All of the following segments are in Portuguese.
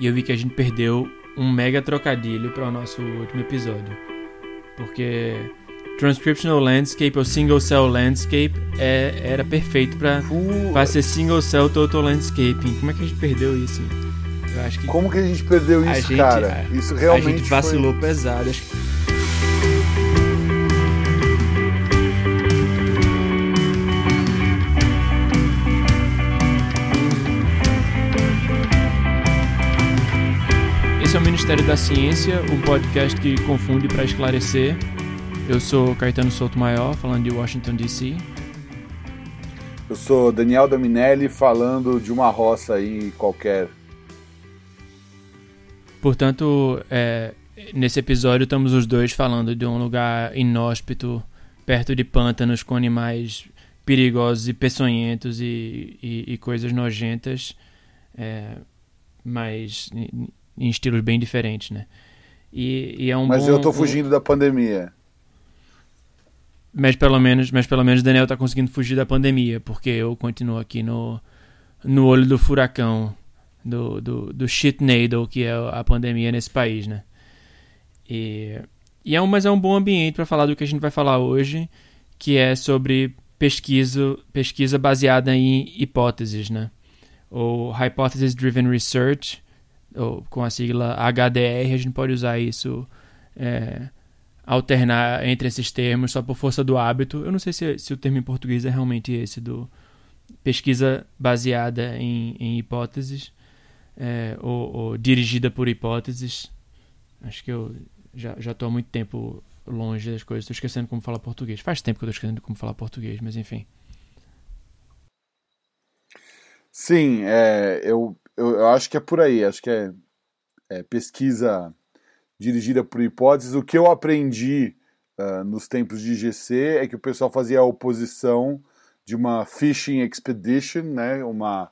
e eu vi que a gente perdeu um mega trocadilho para o nosso último episódio. Porque Transcriptional Landscape ou Single Cell Landscape é, era perfeito para uh. ser Single Cell Total Landscaping. Como é que a gente perdeu isso? Eu acho que Como que a gente perdeu isso, gente, cara? Isso realmente A gente vacilou foi... pesado. Acho que Ministério da Ciência, um podcast que confunde para esclarecer. Eu sou Caetano Souto Maior, falando de Washington DC. Eu sou Daniel Dominelli, falando de uma roça aí qualquer. Portanto, é, nesse episódio estamos os dois falando de um lugar inóspito, perto de pântanos com animais perigosos e peçonhentos e, e, e coisas nojentas, é, mas em estilos bem diferentes, né? E, e é um mas bom, eu tô fugindo um... da pandemia. Mas pelo menos, mas pelo menos Daniel tá conseguindo fugir da pandemia, porque eu continuo aqui no, no olho do furacão, do, do, do shitnado que é a pandemia nesse país, né? E, e é um, mas é um bom ambiente para falar do que a gente vai falar hoje, que é sobre pesquisa, pesquisa baseada em hipóteses, né? Ou Hypothesis Driven Research, ou com a sigla HDR, a gente pode usar isso, é, alternar entre esses termos só por força do hábito. Eu não sei se, se o termo em português é realmente esse, do pesquisa baseada em, em hipóteses, é, ou, ou, dirigida por hipóteses. Acho que eu já estou há muito tempo longe das coisas, estou esquecendo como falar português. Faz tempo que eu estou esquecendo como falar português, mas enfim. Sim, é, eu eu, eu acho que é por aí. Acho que é, é pesquisa dirigida por hipóteses. O que eu aprendi uh, nos tempos de GC é que o pessoal fazia a oposição de uma fishing expedition, né, uma,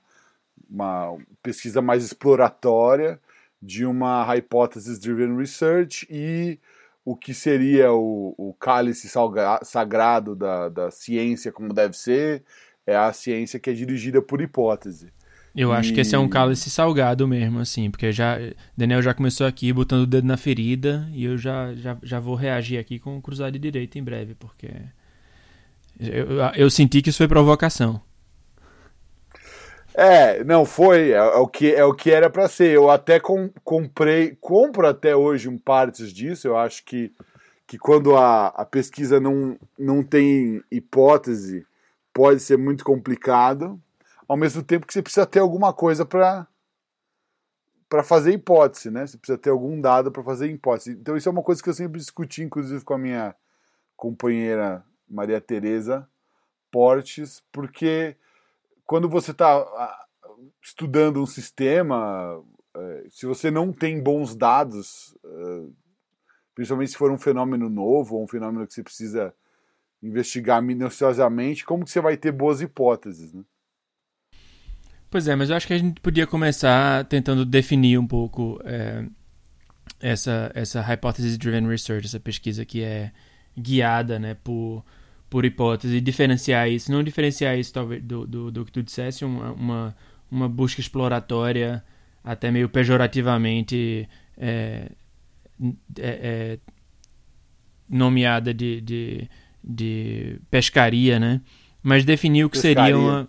uma pesquisa mais exploratória, de uma hypothesis driven research e o que seria o, o cálice sagrado da, da ciência como deve ser, é a ciência que é dirigida por hipótese. Eu e... acho que esse é um cálice salgado mesmo, assim, porque já Daniel já começou aqui botando o dedo na ferida e eu já, já, já vou reagir aqui com o cruzado de direita em breve, porque eu, eu, eu senti que isso foi provocação. É, não foi, é, é o que é o que era para ser. Eu até com, comprei, compro até hoje um partes disso. Eu acho que, que quando a, a pesquisa não, não tem hipótese, pode ser muito complicado ao mesmo tempo que você precisa ter alguma coisa para para fazer hipótese, né? Você precisa ter algum dado para fazer hipótese. Então isso é uma coisa que eu sempre discuti, inclusive com a minha companheira Maria Tereza Portes, porque quando você está estudando um sistema, é, se você não tem bons dados, é, principalmente se for um fenômeno novo ou um fenômeno que você precisa investigar minuciosamente, como que você vai ter boas hipóteses, né? Pois é, mas eu acho que a gente podia começar tentando definir um pouco é, essa, essa hypothesis driven research, essa pesquisa que é guiada né, por, por hipótese, diferenciar isso, não diferenciar isso talvez do, do, do que tu dissesse, uma, uma, uma busca exploratória, até meio pejorativamente é, é, é, nomeada de, de, de pescaria, né? Mas definir o que pescaria. seria uma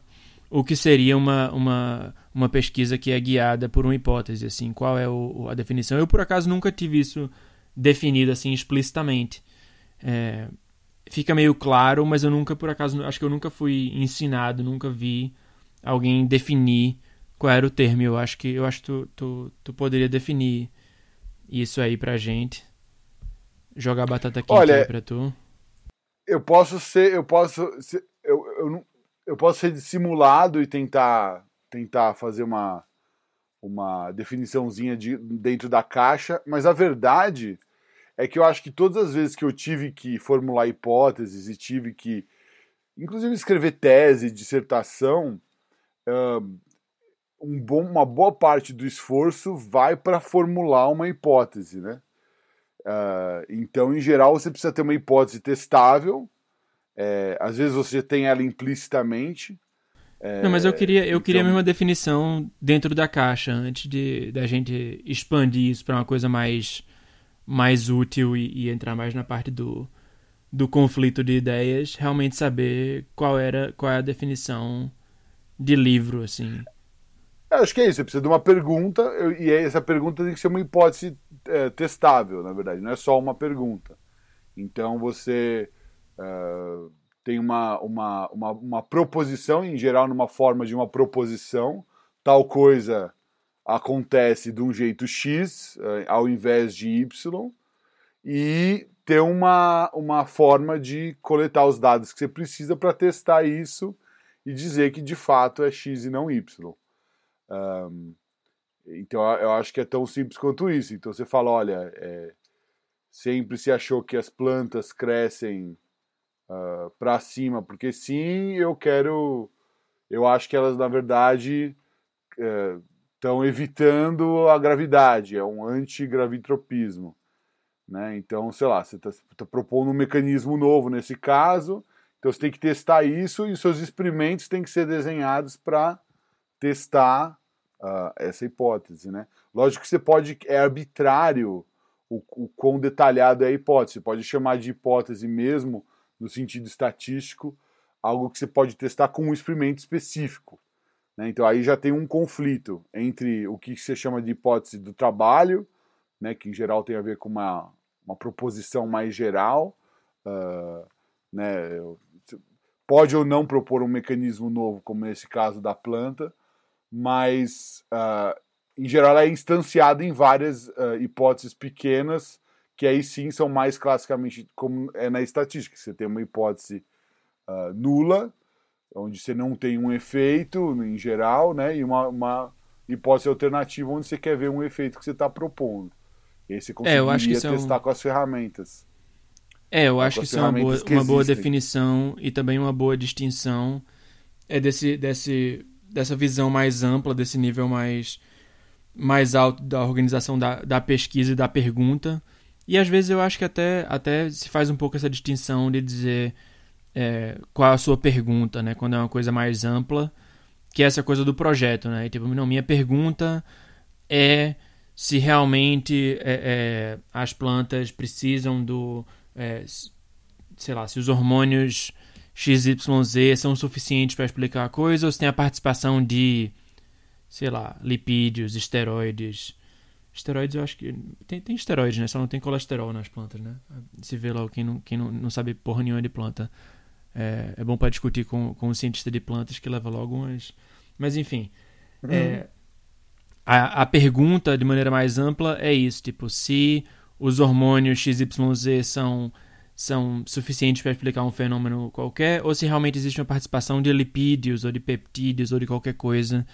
o que seria uma, uma, uma pesquisa que é guiada por uma hipótese, assim, qual é o, a definição. Eu, por acaso, nunca tive isso definido, assim, explicitamente. É, fica meio claro, mas eu nunca, por acaso, acho que eu nunca fui ensinado, nunca vi alguém definir qual era o termo. Eu acho que, eu acho que tu, tu, tu poderia definir isso aí pra gente. Jogar batata quente Olha, aí pra tu. Eu posso ser, eu posso, ser, eu, eu, não, eu posso ser dissimulado e tentar tentar fazer uma uma definiçãozinha de, dentro da caixa, mas a verdade é que eu acho que todas as vezes que eu tive que formular hipóteses e tive que, inclusive, escrever tese, dissertação, um bom, uma boa parte do esforço vai para formular uma hipótese, né? Uh, então, em geral, você precisa ter uma hipótese testável, é, às vezes você tem ela implicitamente. É, Não, mas eu queria, eu então... queria a mesma definição dentro da caixa, antes de da gente expandir isso para uma coisa mais, mais útil e, e, entrar mais na parte do, do conflito de ideias, realmente saber qual era qual é a definição de livro, assim. Eu acho que é isso, você precisa de uma pergunta, e essa pergunta tem que ser uma hipótese é, testável, na verdade, não é só uma pergunta. Então você. Uh, tem uma, uma, uma, uma proposição, em geral, numa forma de uma proposição, tal coisa acontece de um jeito X eh, ao invés de Y, e ter uma, uma forma de coletar os dados que você precisa para testar isso e dizer que de fato é X e não Y. Um, então eu acho que é tão simples quanto isso. Então você fala, olha, é, sempre se achou que as plantas crescem uh, ah, para cima, porque sim, eu quero. Eu acho que elas, na verdade, estão é, evitando a gravidade, é um antigravitropismo. Né? Então, sei lá, você está tá propondo um mecanismo novo nesse caso, então você tem que testar isso e seus experimentos têm que ser desenhados para testar uh, essa hipótese. Né? Lógico que você pode, é arbitrário o, o quão detalhado é a hipótese, você pode chamar de hipótese mesmo no sentido estatístico, algo que você pode testar com um experimento específico. Né? Então aí já tem um conflito entre o que você chama de hipótese do trabalho, né, que em geral tem a ver com uma, uma proposição mais geral, uh, né, pode ou não propor um mecanismo novo, como nesse caso da planta, mas uh, em geral é instanciada em várias uh, hipóteses pequenas que aí sim são mais classicamente como é na estatística. Você tem uma hipótese uh, nula, onde você não tem um efeito em geral, né? E uma, uma hipótese alternativa onde você quer ver um efeito que você está propondo. E aí você conseguiria é, testar é um... com as ferramentas. É, eu acho que isso é uma boa, uma boa definição e também uma boa distinção é desse, desse, dessa visão mais ampla, desse nível mais, mais alto da organização da, da pesquisa e da pergunta, e às vezes eu acho que até, até se faz um pouco essa distinção de dizer é, qual a sua pergunta, né? Quando é uma coisa mais ampla, que é essa coisa do projeto, né? E, tipo, não, minha pergunta é se realmente é, é, as plantas precisam do. É, sei lá, se os hormônios XYZ são suficientes para explicar a coisa ou se tem a participação de, sei lá, lipídios, esteroides Esteroides eu acho que. Tem, tem esteroides, né? Só não tem colesterol nas plantas, né? Se vê lá quem não, quem não, não sabe porra nenhuma de planta. É, é bom para discutir com, com um cientista de plantas que leva logo umas. Mas enfim. Uhum. É, a, a pergunta, de maneira mais ampla, é isso: tipo, se os hormônios XYZ são, são suficientes para explicar um fenômeno qualquer, ou se realmente existe uma participação de lipídios ou de peptídeos ou de qualquer coisa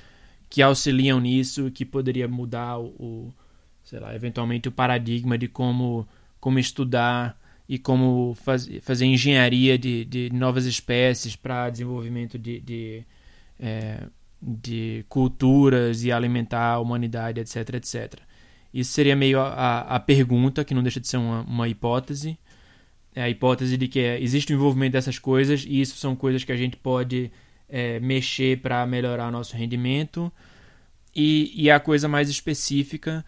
que auxiliam nisso, que poderia mudar o sei lá, eventualmente o paradigma de como, como estudar e como faz, fazer engenharia de, de novas espécies para desenvolvimento de, de, é, de, culturas e alimentar a humanidade, etc, etc. Isso seria meio a, a pergunta, que não deixa de ser uma, uma hipótese. É a hipótese de que é, existe o envolvimento dessas coisas e isso são coisas que a gente pode é, mexer para melhorar nosso rendimento. E, e a coisa mais específica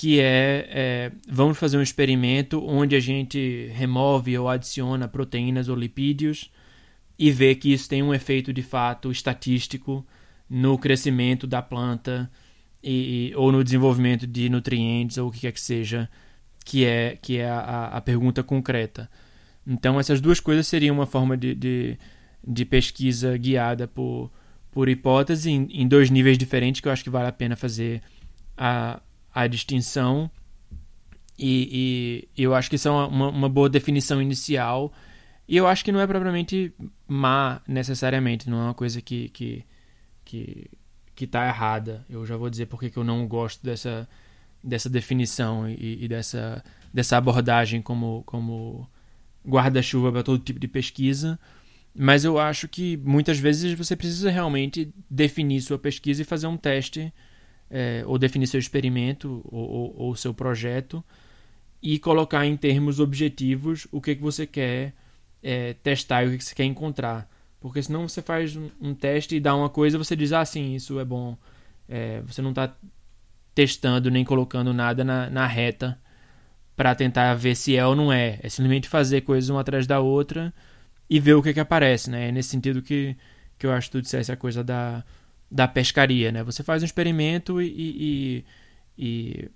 que é, é, vamos fazer um experimento onde a gente remove ou adiciona proteínas ou lipídios e vê que isso tem um efeito de fato estatístico no crescimento da planta e, ou no desenvolvimento de nutrientes ou o que quer que seja, que é, que é a, a pergunta concreta. Então, essas duas coisas seriam uma forma de, de, de pesquisa guiada por, por hipótese em, em dois níveis diferentes que eu acho que vale a pena fazer a, a distinção e, e, eu acho que isso é uma, uma boa definição inicial e eu acho que não é propriamente má necessariamente, não é uma coisa que que que, que tá errada. Eu já vou dizer porque que eu não gosto dessa dessa definição e, e dessa dessa abordagem como como guarda-chuva para todo tipo de pesquisa. Mas eu acho que muitas vezes você precisa realmente definir sua pesquisa e fazer um teste é, ou definir seu experimento ou, seu projeto e colocar em termos objetivos o que, que você quer é, testar e o que, que você quer encontrar. Porque senão você faz um, um teste e dá uma coisa você diz, ah, sim, isso é bom. É, você não está testando nem colocando nada na, na reta para tentar ver se é ou não é. É simplesmente fazer coisas uma atrás da outra e ver o que, que aparece, né? É nesse sentido que, que eu acho que tu dissesse a coisa da, da pescaria, né? Você faz um experimento e, e,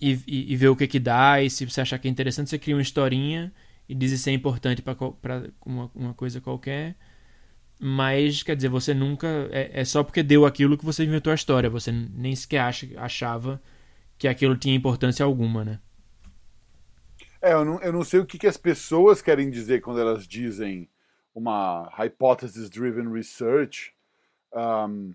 e, e, vê o que, que dá, e se você achar que é interessante, você cria uma historinha e diz se é importante para uma, uma coisa qualquer. Mas, quer dizer, você nunca. É, é, só porque deu aquilo que você inventou a história. Você nem sequer acha, achava que aquilo tinha importância alguma, né? É, eu não, eu não sei o que, que as pessoas querem dizer quando elas dizem uma hypothesis driven research. Um,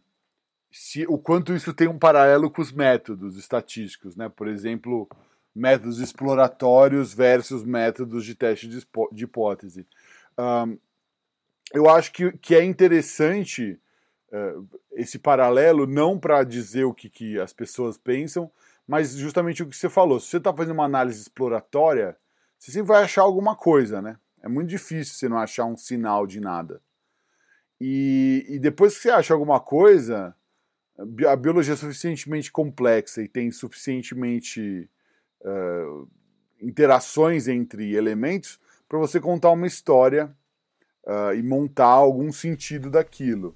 se, o quanto isso tem um paralelo com os métodos estatísticos, né? Por exemplo, métodos exploratórios versus métodos de teste de, de hipótese. Um, eu acho que, que é interessante uh, esse paralelo, não para dizer o que, que as pessoas pensam, mas justamente o que você falou. Se você está fazendo uma análise exploratória, você sempre vai achar alguma coisa, né? É muito difícil você não achar um sinal de nada. E, e depois que você acha alguma coisa, a biologia é suficientemente complexa e tem suficientemente uh, interações entre elementos para você contar uma história uh, e montar algum sentido daquilo.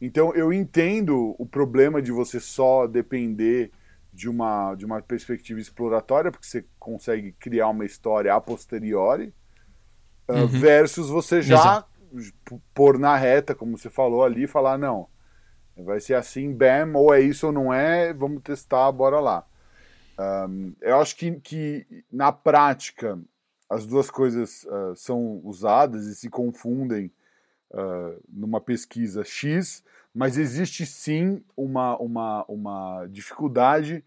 Então eu entendo o problema de você só depender de uma, de uma perspectiva exploratória, porque você consegue criar uma história a posteriori, uh, uhum. versus você já Exato. Pôr na reta, como você falou ali, e falar, não, vai ser assim, bam, ou é isso ou não é, vamos testar, bora lá. Um, eu acho que, que na prática as duas coisas uh, são usadas e se confundem uh, numa pesquisa X, mas existe sim uma, uma, uma dificuldade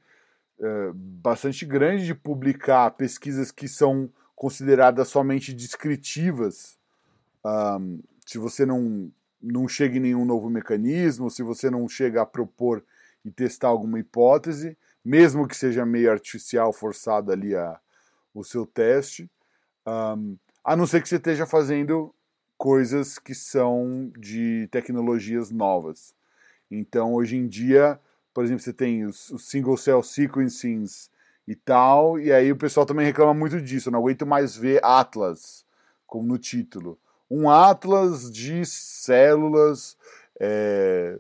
uh, bastante grande de publicar pesquisas que são consideradas somente descritivas. Um, se você não, não chega em nenhum novo mecanismo, se você não chega a propor e testar alguma hipótese, mesmo que seja meio artificial, forçado ali a, o seu teste, um, a não ser que você esteja fazendo coisas que são de tecnologias novas. Então, hoje em dia, por exemplo, você tem os, os single cell sequencings e tal, e aí o pessoal também reclama muito disso. Eu não aguento mais ver Atlas, como no título. Um Atlas de células, é,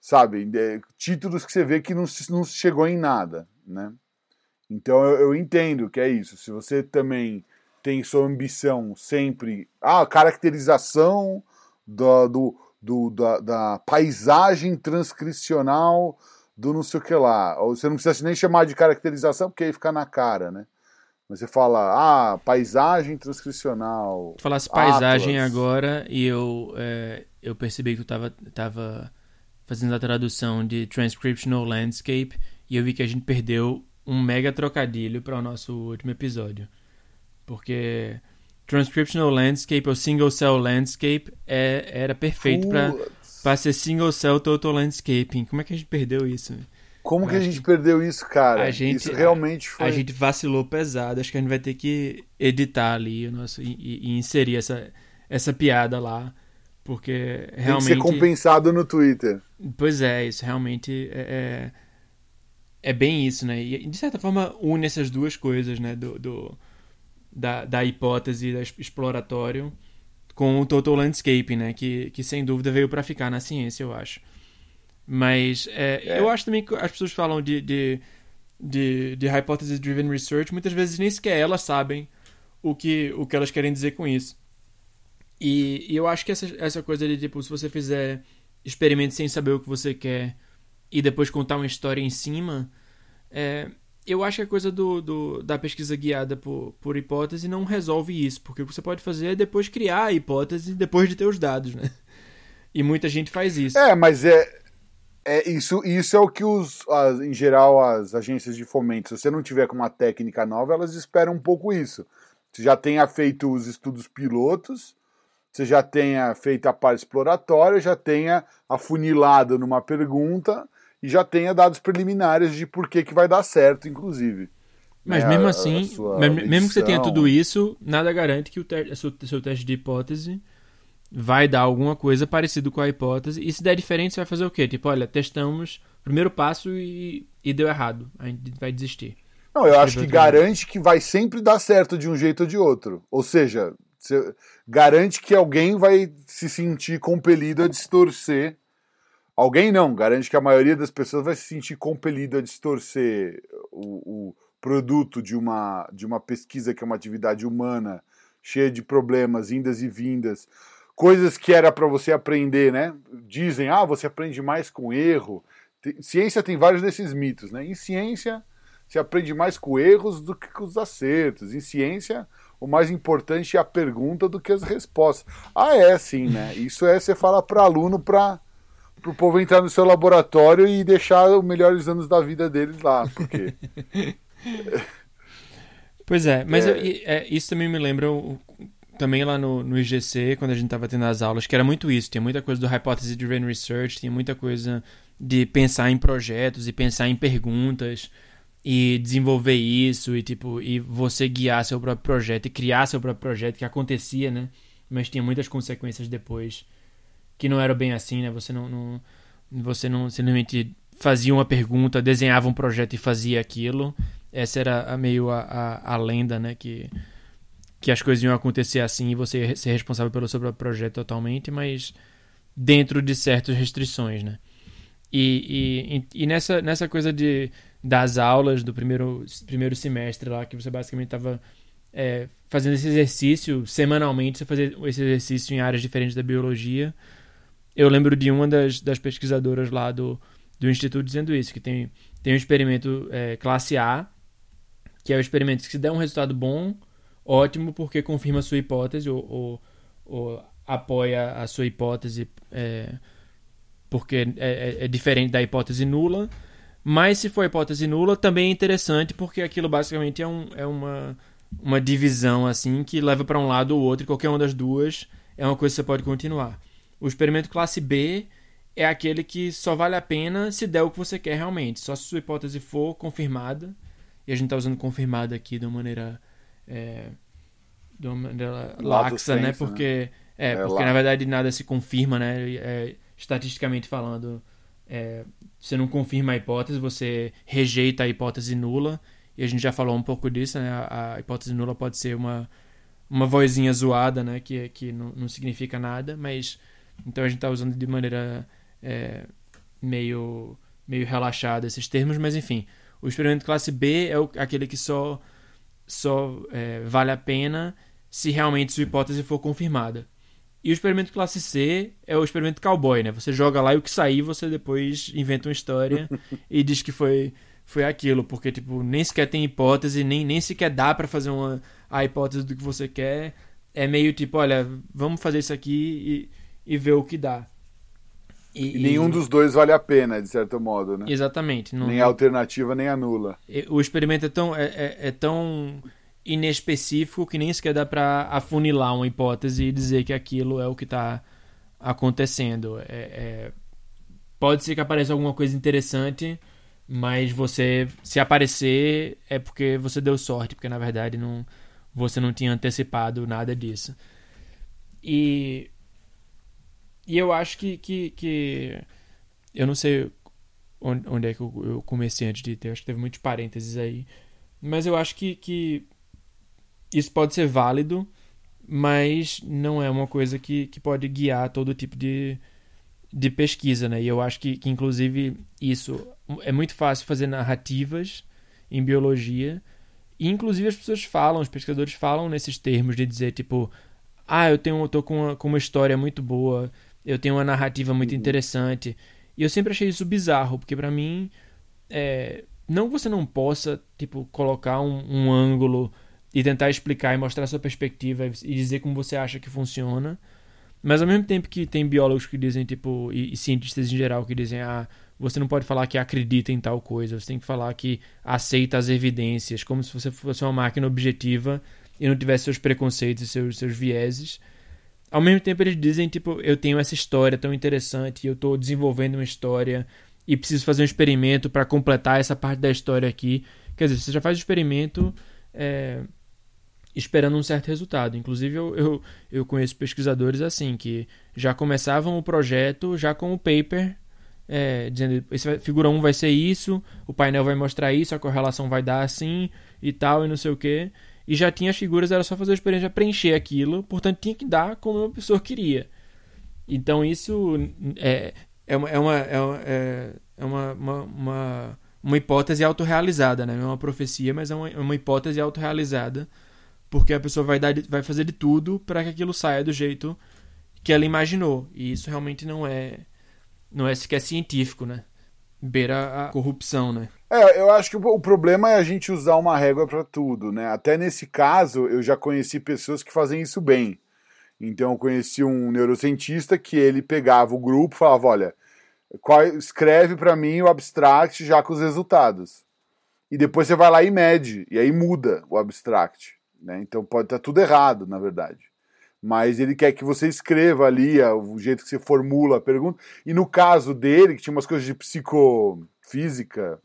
sabe? É, títulos que você vê que não, não chegou em nada, né? Então eu, eu entendo que é isso. Se você também tem sua ambição sempre. Ah, caracterização do, do, do da, da, paisagem transcricional do não sei o que lá. Ou você não precisa nem chamar de caracterização, porque aí fica na cara, né? Mas você fala, ah, paisagem transcricional. Tu falasse paisagem Atlas. agora e eu, é, eu percebi que tu tava, tava fazendo a tradução de Transcriptional Landscape e eu vi que a gente perdeu um mega trocadilho para o nosso último episódio. Porque Transcriptional Landscape ou Single Cell Landscape é, era perfeito para ser Single Cell Total Landscaping. Como é que a gente perdeu isso? Como que a gente perdeu isso, cara? A gente, isso realmente foi. A gente vacilou pesado. Acho que a gente vai ter que editar ali o nosso, e, e inserir essa, essa piada lá. Porque realmente. Tem que ser compensado no Twitter. Pois é, isso realmente é, é, é bem isso, né? E de certa forma une essas duas coisas, né? Do, do da, da hipótese da exploratório com o Total Landscape, né? Que, que sem dúvida veio para ficar na ciência, eu acho. Mas é, é. eu acho também que as pessoas falam de, de, de, de Hypothesis Driven Research, muitas vezes nem sequer elas sabem o que, o que elas querem dizer com isso. E, e eu acho que essa, essa coisa de, tipo, se você fizer experimentos sem saber o que você quer e depois contar uma história em cima, é, eu acho que a coisa do, do, da pesquisa guiada por, por hipótese não resolve isso, porque o que você pode fazer é depois criar a hipótese depois de ter os dados, né? E muita gente faz isso. É, mas é, é isso, isso é o que os, as, em geral as agências de fomento, se você não tiver com uma técnica nova, elas esperam um pouco isso. Você já tenha feito os estudos pilotos, você já tenha feito a parte exploratória, já tenha afunilado numa pergunta e já tenha dados preliminares de por que, que vai dar certo, inclusive. Mas né, mesmo assim, mesmo que você tenha tudo isso, nada garante que o, seu, seu teste de hipótese vai dar alguma coisa parecido com a hipótese. E se der diferente, você vai fazer o quê? Tipo, olha, testamos, primeiro passo e, e deu errado. A gente vai desistir. Não, eu acho que garante que vai sempre dar certo de um jeito ou de outro. Ou seja, garante que alguém vai se sentir compelido a distorcer. Alguém não, garante que a maioria das pessoas vai se sentir compelido a distorcer o, o produto de uma, de uma pesquisa que é uma atividade humana, cheia de problemas, indas e vindas, coisas que era para você aprender, né? Dizem, ah, você aprende mais com erro. Ciência tem vários desses mitos, né? Em ciência, se aprende mais com erros do que com os acertos. Em ciência, o mais importante é a pergunta do que as respostas. Ah, é sim, né? Isso é você falar para aluno para o povo entrar no seu laboratório e deixar os melhores anos da vida deles lá, porque Pois é, mas é... Eu, é, isso também me lembra também lá no, no IGC, quando a gente estava tendo as aulas, que era muito isso. Tinha muita coisa do Hypothesis Driven Research, tinha muita coisa de pensar em projetos e pensar em perguntas e desenvolver isso e tipo e você guiar seu próprio projeto e criar seu próprio projeto que acontecia, né? Mas tinha muitas consequências depois que não era bem assim, né? Você não, não você não simplesmente fazia uma pergunta, desenhava um projeto e fazia aquilo. Essa era a, meio a, a, a, lenda, né? Que, que as coisas iam acontecer assim e você ia ser responsável pelo seu próprio projeto totalmente, mas dentro de certas restrições, né? E, e, e nessa, nessa coisa de, das aulas do primeiro, primeiro semestre lá, que você basicamente estava é, fazendo esse exercício semanalmente, você fazia esse exercício em áreas diferentes da biologia. Eu lembro de uma das, das pesquisadoras lá do, do Instituto dizendo isso, que tem, tem um experimento é, classe A, que é o experimento que se der um resultado bom, ótimo, porque confirma a sua hipótese ou, ou, ou apoia a sua hipótese, é, porque é, é, é, diferente da hipótese nula. Mas se for hipótese nula, também é interessante, porque aquilo basicamente é, um, é uma, uma divisão assim que leva para um lado ou outro, e qualquer uma das duas é uma coisa que você pode continuar. O experimento classe B é aquele que só vale a pena se der o que você quer realmente. Só se sua hipótese for confirmada. E a gente está usando confirmada aqui de uma maneira. É, de uma maneira laxa, né? Porque, né? É, é, porque na verdade nada se confirma, né? É, estatisticamente falando, é, você não confirma a hipótese, você rejeita a hipótese nula. E a gente já falou um pouco disso, né? A, a hipótese nula pode ser uma, uma vozinha zoada, né? Que, que não, não significa nada, mas. Então a gente está usando de maneira é, meio, meio relaxado esses termos, mas enfim. O experimento classe B é o, aquele que só, só é, vale a pena se realmente sua hipótese for confirmada. E o experimento classe C é o experimento cowboy, né? Você joga lá e o que sair você depois inventa uma história e diz que foi, foi aquilo, porque tipo, nem sequer tem hipótese, nem, nem sequer dá para fazer uma, a hipótese do que você quer. É meio tipo, olha, vamos fazer isso aqui e, e ver o que dá. E, e nenhum e... dos dois vale a pena, de certo modo, né? Exatamente. Não, nem a alternativa, nem a nula. O experimento é tão, é, é, é tão inespecífico que nem sequer dá para afunilar uma hipótese e dizer que aquilo é o que está acontecendo. É, é, pode ser que apareça alguma coisa interessante, mas você, se aparecer, é porque você deu sorte, porque na verdade não, você não tinha antecipado nada disso. E e eu acho que, que, que. Eu não sei onde, onde é que eu, eu, comecei antes de ter. Acho que teve muitos parênteses aí. Mas eu acho que, que isso pode ser válido, mas não é uma coisa que, que pode guiar todo tipo de, de pesquisa, né? E eu acho que, que, inclusive, isso é muito fácil fazer narrativas em biologia. E, inclusive, as pessoas falam, os pesquisadores falam nesses termos de dizer, tipo, ah, eu tenho, eu tô com uma, com uma história muito boa eu tenho uma narrativa muito uhum. interessante. E eu sempre achei isso bizarro, porque para mim, é, não que você não possa, tipo, colocar um, um, ângulo e tentar explicar e mostrar sua perspectiva e dizer como você acha que funciona, mas ao mesmo tempo que tem biólogos que dizem, tipo, e, e cientistas em geral que dizem, ah, você não pode falar que acredita em tal coisa, você tem que falar que aceita as evidências, como se você fosse uma máquina objetiva e não tivesse seus preconceitos e seus, seus vieses ao mesmo tempo eles dizem, tipo, eu tenho essa história tão interessante, eu estou desenvolvendo uma história e preciso fazer um experimento para completar essa parte da história aqui. Quer dizer, você já faz o experimento é, esperando um certo resultado. Inclusive, eu, eu, eu conheço pesquisadores assim, que já começavam o projeto já com o paper, é, dizendo esse figura 1 vai ser isso, o painel vai mostrar isso, a correlação vai dar assim e tal, e não sei o que. E já tinha as figuras, era só fazer a experiência preencher aquilo, portanto tinha que dar como a pessoa queria. Então isso é, é uma, é uma, é uma, é uma, uma, uma, uma hipótese autorrealizada, né? Não é uma profecia, mas é uma, é uma hipótese autorrealizada porque a pessoa vai, dar, vai fazer de tudo para que aquilo saia do jeito que ela imaginou. E isso realmente não é não é sequer científico, né? Beira a corrupção, né? É, eu acho que o problema é a gente usar uma régua para tudo, né? Até nesse caso, eu já conheci pessoas que fazem isso bem. Então, eu conheci um neurocientista que ele pegava o grupo e falava: olha, qual, escreve para mim o abstract já com os resultados. E depois você vai lá e mede, e aí muda o abstract. Né? Então pode estar tudo errado, na verdade. Mas ele quer que você escreva ali o jeito que você formula a pergunta. E no caso dele, que tinha umas coisas de psicofísica,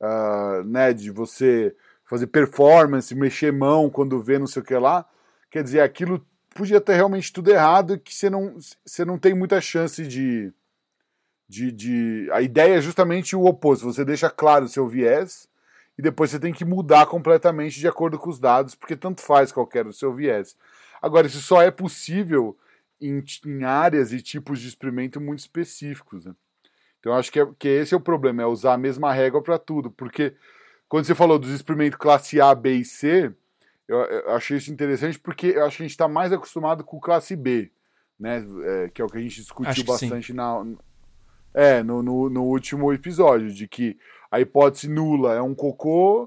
uh, né, de você fazer performance, mexer mão quando vê não sei o que lá, quer dizer, aquilo podia ter realmente tudo errado que você não, você não tem muita chance de, de, de... A ideia é justamente o oposto, você deixa claro o seu viés e depois você tem que mudar completamente de acordo com os dados, porque tanto faz qualquer do seu viés. Agora, isso só é possível em, em áreas e tipos de experimento muito específicos. Né? Então, acho que, é, que esse é o problema, é usar a mesma régua para tudo, porque quando você falou dos experimentos classe A, B e C, eu, eu achei isso interessante porque eu acho que a gente está mais acostumado com classe B, né? É, que é o que a gente discutiu bastante na, é, no, no, no, último episódio, de que a hipótese nula é um cocô,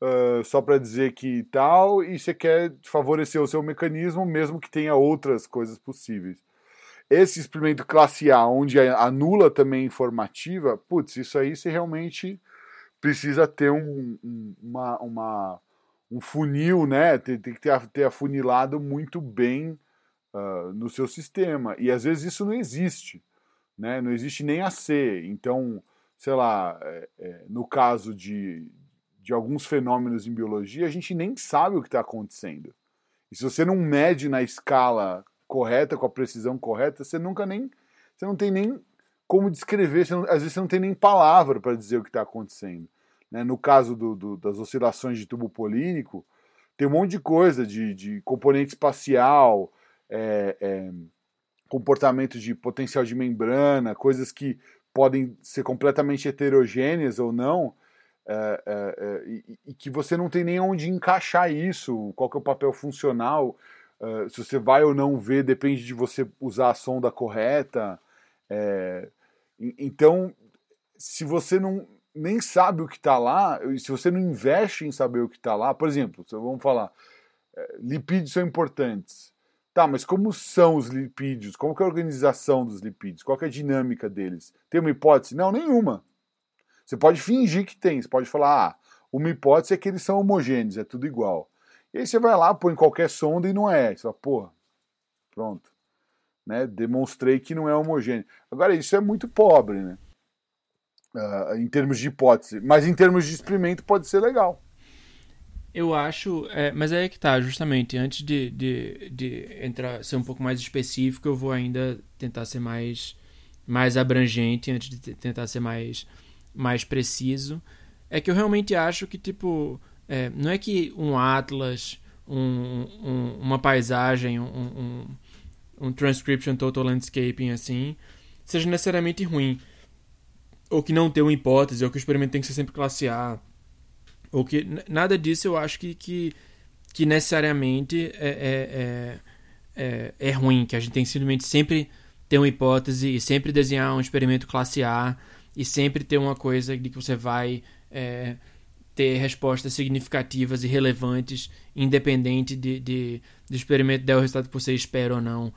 uh, só para dizer que tal, e você quer favorecer o seu mecanismo, mesmo que tenha outras coisas possíveis. Esse experimento classe A, onde a nula também é informativa, putz, isso aí você realmente precisa ter um, um, uma, uma, um funil, né? Tem, tem que ter, ter afunilado muito bem uh, no seu sistema. E às vezes isso não existe. Né? Não existe nem a C. Então, sei lá, é, é, no caso de, de alguns fenômenos em biologia, a gente nem sabe o que está acontecendo. E se você não mede na escala correta, com a precisão correta, você nunca nem. Você não tem nem como descrever, não, às vezes você não tem nem palavra para dizer o que está acontecendo. Né? No caso do, do, das oscilações de tubo polínico, tem um monte de coisa, de, de componente espacial, é, é, comportamento de potencial de membrana, coisas que podem ser completamente heterogêneas ou não, é, é, é, e, e, que você não tem nem onde encaixar isso, qual que é o papel funcional, é, se você vai ou não ver, depende de você usar a sonda correta. É, então, se você não nem sabe o que está lá, se você não investe em saber o que está lá, por exemplo, vamos falar, lipídios são importantes. Tá, mas como são os lipídios? Como é a organização dos lipídios? Qual é a dinâmica deles? Tem uma hipótese? Não, nenhuma. Você pode fingir que tem, você pode falar, ah, uma hipótese é que eles são homogêneos, é tudo igual. E aí você vai lá, põe qualquer sonda e não é. Você fala, porra, pronto. Né? Demonstrei que não é homogêneo. Agora, isso é muito pobre, né? Uh, em termos de hipótese. Mas em termos de experimento pode ser legal. Eu acho, é, mas é que tá, justamente, antes de, de, de entrar, ser um pouco mais específico, eu vou ainda tentar ser mais, mais abrangente, antes de tentar ser mais, mais preciso. É que eu realmente acho que, tipo, é, não é que um atlas, um, um, uma paisagem, um, um, transcription total landscaping assim, seja necessariamente ruim. Ou que não tem uma hipótese, ou que o experimento tem que ser sempre classe A ou que nada disso eu acho que, que, que necessariamente é, é, é, é, é ruim, que a gente tem que simplesmente sempre ter uma hipótese e sempre desenhar um experimento classe A e sempre ter uma coisa de que você vai é, ter respostas significativas e relevantes, independente de, de, de experimento der o resultado que você espera ou não.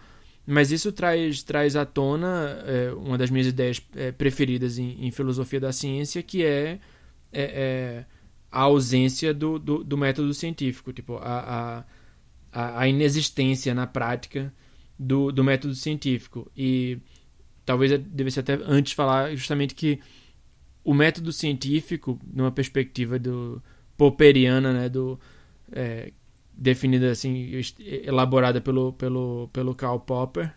Mas isso traz, traz à tona é, uma das minhas ideias é, preferidas em, em, filosofia da ciência, que é, é, é a ausência do, do, do método científico, tipo, a, a, a inexistência na prática do, do método científico. E talvez devesse até antes falar justamente que o método científico, numa perspectiva do popperiana, né, do, é, definida assim, elaborada pelo, pelo, pelo Karl Popper,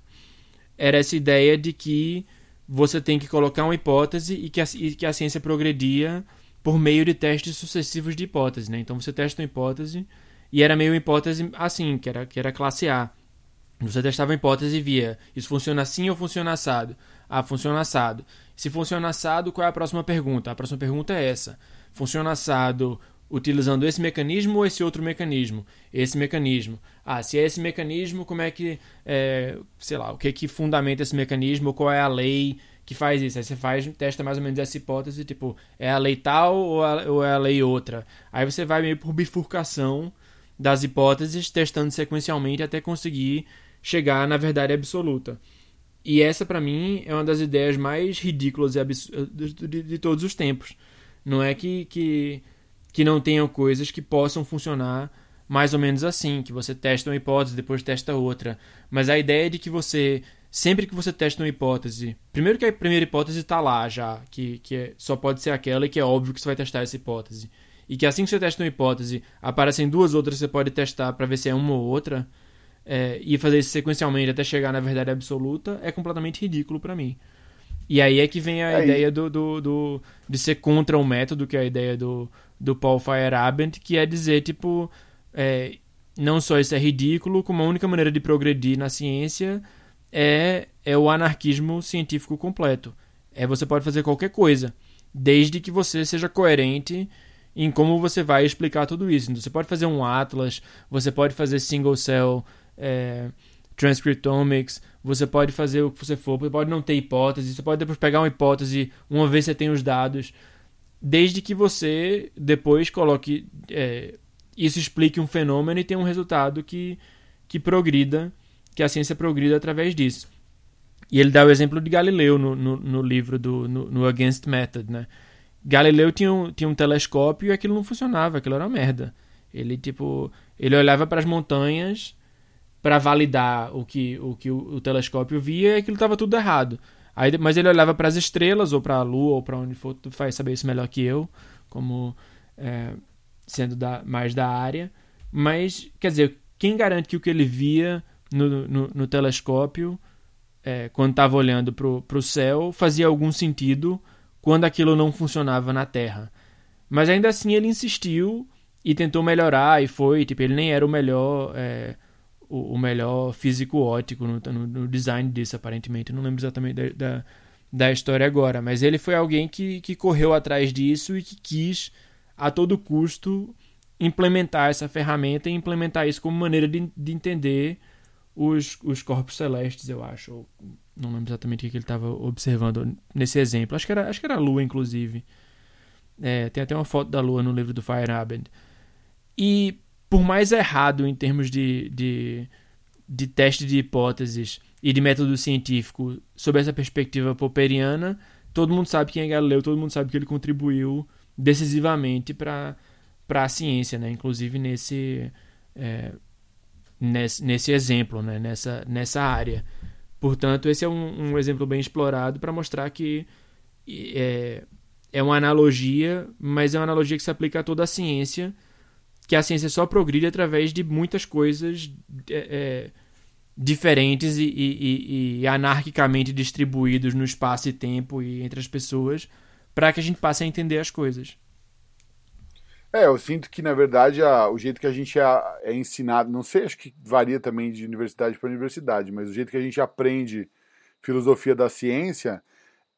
era essa ideia de que você tem que colocar uma hipótese e que a, e que a ciência progredia por meio de testes sucessivos de hipótese, né? Então você testa uma hipótese e era meio hipótese assim, que era, que era classe A. Você testava a hipótese e via, isso funciona assim ou funciona assado? Ah, funciona assado. Se funciona assado, qual é a próxima pergunta? A próxima pergunta é essa. Funciona assado utilizando esse mecanismo ou esse outro mecanismo? Esse mecanismo. Ah, se é esse mecanismo, como é que, é, sei lá, o que que fundamenta esse mecanismo? Qual é a lei que faz isso? Aí você faz, testa mais ou menos essa hipótese, tipo, é a lei tal ou, a, ou é a lei outra? Aí você vai meio por bifurcação das hipóteses, testando sequencialmente até conseguir chegar na verdade absoluta. E essa, para mim, é uma das ideias mais ridículas e de, de, de todos os tempos. Não é que, que que não tenham coisas que possam funcionar mais ou menos assim, que você testa uma hipótese, depois testa outra. Mas a ideia de que você, sempre que você testa uma hipótese, primeiro que a primeira hipótese está lá já, que, que é, só pode ser aquela e que é óbvio que você vai testar essa hipótese. E que assim que você testa uma hipótese, aparecem duas outras que você pode testar para ver se é uma ou outra, é, e fazer isso sequencialmente até chegar na verdade absoluta, é completamente ridículo para mim. E aí é que vem a é ideia do, do, do, de ser contra o método, que é a ideia do, do Paul Feyerabend, que é dizer, tipo, é, não só isso é ridículo, como a única maneira de progredir na ciência é, é o anarquismo científico completo. É você pode fazer qualquer coisa, desde que você seja coerente em como você vai explicar tudo isso. Então, você pode fazer um atlas, você pode fazer single cell é, transcriptomics, você pode fazer o que você for, você pode não ter hipótese, você pode depois pegar uma hipótese, uma vez você tem os dados, desde que você depois coloque é, isso explique um fenômeno e tenha um resultado que, que progrida, que a ciência progrida através disso. E ele dá o exemplo de Galileu no, no, no livro do no, no, Against Method, né? Galileu tinha um, tinha um telescópio e aquilo não funcionava, aquilo era uma merda. Ele tipo, ele olhava para as montanhas para validar o que o que o, o telescópio via e aquilo estava tudo errado. Aí, mas ele olhava para as estrelas, ou para a lua, ou para onde for, tu faz saber isso melhor que eu, como é, sendo da, mais da área. Mas, quer dizer, quem garante que o que ele via no, no, no telescópio, é, quando estava olhando para o céu, fazia algum sentido quando aquilo não funcionava na Terra? Mas ainda assim ele insistiu e tentou melhorar, e foi, tipo, ele nem era o melhor. É, o, o melhor físico ótico no, no, no, design disso, aparentemente. não lembro exatamente da, da, da, história agora, mas ele foi alguém que, que correu atrás disso e que quis, a todo custo, implementar essa ferramenta e implementar isso como maneira de, de entender os, os corpos celestes, eu acho. Ou, não lembro exatamente o que ele estava observando nesse exemplo. Acho que era, acho que era a Lua, inclusive. É, tem até uma foto da Lua no livro do Feyerabend. E por mais errado em termos de, de, de teste de hipóteses e de método científico sob essa perspectiva popperiana, todo mundo sabe quem é Galileu, todo mundo sabe que ele contribuiu decisivamente para a ciência, né? inclusive nesse, é, nesse, nesse exemplo, né? nessa, nessa área. Portanto, esse é um, um exemplo bem explorado para mostrar que é, é uma analogia, mas é uma analogia que se aplica a toda a ciência que a ciência só progride através de muitas coisas é, é, diferentes e, e, e, anarquicamente distribuídos no espaço e tempo e entre as pessoas para que a gente passe a entender as coisas. É, eu sinto que, na verdade, a, o jeito que a gente é, ensinado, não sei, acho que varia também de universidade para universidade, mas o jeito que a gente aprende filosofia da ciência